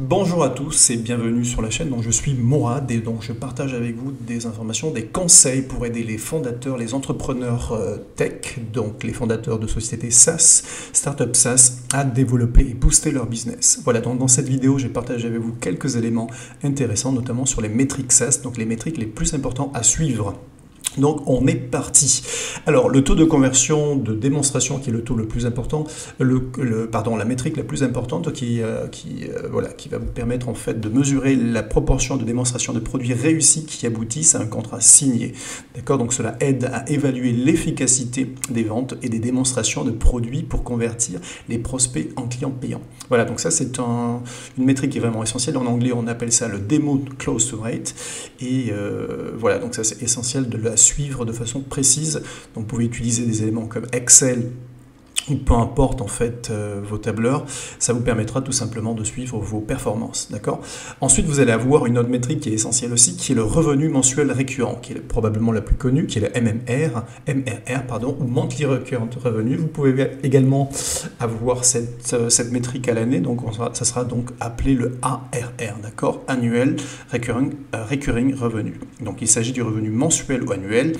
Bonjour à tous et bienvenue sur la chaîne. Donc je suis Morad et donc je partage avec vous des informations, des conseils pour aider les fondateurs, les entrepreneurs euh, tech, donc les fondateurs de sociétés SaaS, startup SaaS, à développer et booster leur business. Voilà, donc dans cette vidéo, j'ai partagé avec vous quelques éléments intéressants, notamment sur les métriques SaaS, donc les métriques les plus importants à suivre donc on est parti. Alors le taux de conversion de démonstration qui est le taux le plus important, le, pardon, la métrique la plus importante qui, euh, qui, euh, voilà, qui va vous permettre en fait de mesurer la proportion de démonstration de produits réussis qui aboutissent à un contrat signé. D'accord? Donc cela aide à évaluer l'efficacité des ventes et des démonstrations de produits pour convertir les prospects en clients payants. Voilà, donc ça c'est un, une métrique qui est vraiment essentielle. En anglais on appelle ça le demo close to rate. Et euh, voilà, donc ça c'est essentiel de suivre de façon précise. Donc vous pouvez utiliser des éléments comme Excel peu importe en fait euh, vos tableurs, ça vous permettra tout simplement de suivre vos performances, d'accord? Ensuite, vous allez avoir une autre métrique qui est essentielle aussi, qui est le revenu mensuel récurrent, qui est probablement la plus connue, qui est le MMR, MRR, pardon, ou Monthly Recurrent Revenue. Vous pouvez également avoir cette, euh, cette métrique à l'année, donc ça sera donc appelé le ARR, d'accord? Annuel Recurring, euh, Recurring Revenue. Donc il s'agit du revenu mensuel ou annuel,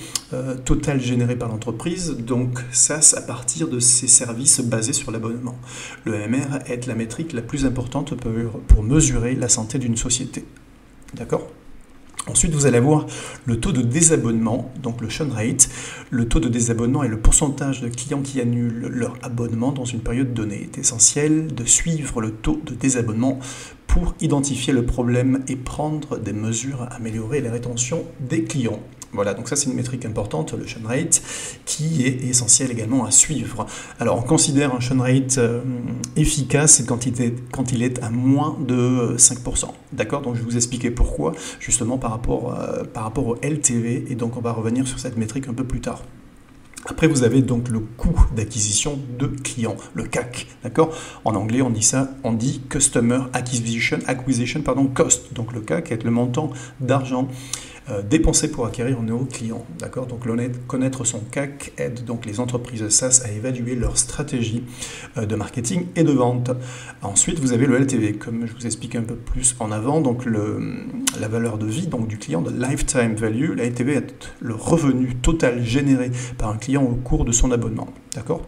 total généré par l'entreprise, donc ça, à partir de ces services basés sur l'abonnement. Le MR est la métrique la plus importante pour mesurer la santé d'une société. D'accord? Ensuite, vous allez avoir le taux de désabonnement, donc le churn rate. Le taux de désabonnement est le pourcentage de clients qui annulent leur abonnement dans une période donnée. Il est essentiel de suivre le taux de désabonnement identifier le problème et prendre des mesures à améliorer la rétention des clients. Voilà, donc ça c'est une métrique importante, le churn rate, qui est essentiel également à suivre. Alors on considère un churn rate euh, efficace quand il, est, quand il est à moins de 5%. D'accord? Donc je vais vous expliquer pourquoi, justement par rapport, euh, par rapport au LTV, et donc on va revenir sur cette métrique un peu plus tard. Après, vous avez donc le coût d'acquisition de clients, le CAC, d'accord? En anglais, on dit ça, on dit Customer Acquisition, Acquisition pardon, Cost. Donc le CAC est le montant d'argent euh, dépenser pour acquérir un nouveau client. D'accord? Donc connaître son CAC aide donc les entreprises SaaS à évaluer leur stratégie euh, de marketing et de vente. Ensuite, vous avez le LTV, comme je vous expliquais un peu plus en avant, donc la valeur de vie donc du client, de lifetime value. La LTV est le revenu total généré par un client au cours de son abonnement. D'accord?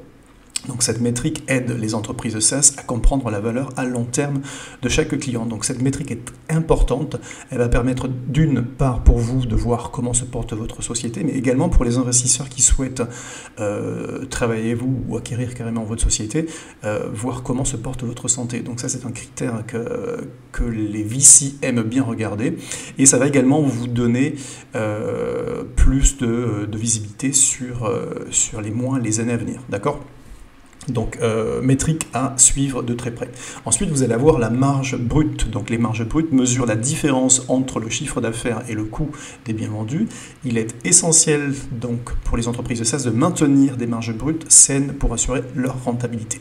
Donc cette métrique aide les entreprises SaaS à comprendre la valeur à long terme de chaque client. Donc cette métrique est importante. Elle va permettre d'une part pour vous de voir comment se porte votre société, mais également pour les investisseurs qui souhaitent euh, travailler vous ou acquérir carrément votre société, euh, voir comment se porte votre santé. Donc ça c'est un critère que, les VC aiment bien regarder. Et ça va également vous donner euh, plus de, de, visibilité sur, sur les mois, les années à venir. D'accord? Donc, euh, métrique à suivre de très près. Ensuite, vous allez avoir la marge brute. Donc, les marges brutes mesurent la différence entre le chiffre d'affaires et le coût des biens vendus. Il est essentiel, donc, pour les entreprises de SaaS de maintenir des marges brutes saines pour assurer leur rentabilité.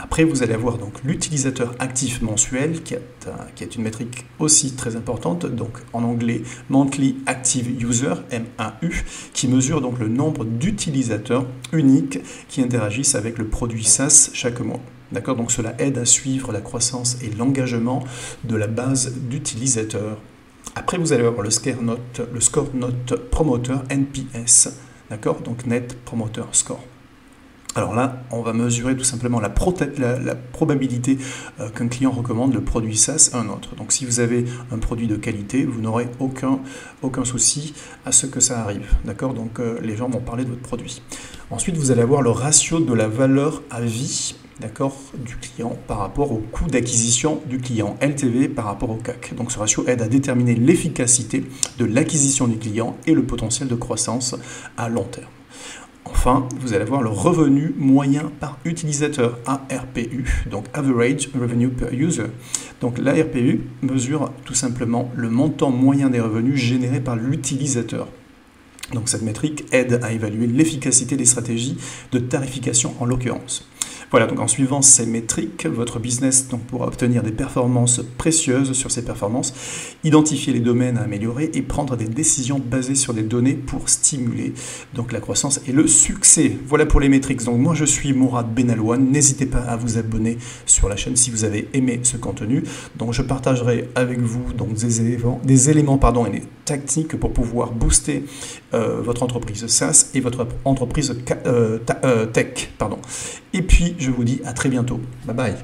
Après, vous allez avoir donc l'utilisateur actif mensuel, qui est, une métrique aussi très importante, donc en anglais Monthly Active User, MAU, qui mesure donc le nombre d'utilisateurs uniques qui interagissent avec le produit SaaS chaque mois. D'accord? Donc cela aide à suivre la croissance et l'engagement de la base d'utilisateurs. Après, vous allez avoir le score note, le score note promoteur NPS, d'accord? Donc Net Promoter Score. Alors là, on va mesurer tout simplement la, probabilité euh, qu'un client recommande le produit SaaS à un autre. Donc si vous avez un produit de qualité, vous n'aurez aucun, souci à ce que ça arrive. D'accord? Donc euh, les gens vont parler de votre produit. Ensuite, vous allez avoir le ratio de la valeur à vie du client par rapport au coût d'acquisition du client, LTV par rapport au CAC. Donc ce ratio aide à déterminer l'efficacité de l'acquisition du client et le potentiel de croissance à long terme. Enfin, vous allez avoir le revenu moyen par utilisateur, ARPU, donc Average Revenue Per User. Donc l'ARPU mesure tout simplement le montant moyen des revenus générés par l'utilisateur. Donc cette métrique aide à évaluer l'efficacité des stratégies de tarification en l'occurrence. Voilà, donc en suivant ces métriques, votre business donc, pourra obtenir des performances précieuses sur ces performances, identifier les domaines à améliorer et prendre des décisions basées sur des données pour stimuler donc la croissance et le succès. Voilà pour les métriques. Donc moi je suis Mourad Benalouane. N'hésitez pas à vous abonner sur la chaîne si vous avez aimé ce contenu. Donc je partagerai avec vous donc des éléments, des éléments pardon, et des tactiques pour pouvoir booster euh, votre entreprise SaaS et votre entreprise euh, euh, tech. Pardon. Et puis je vous dis à très bientôt. Bye bye.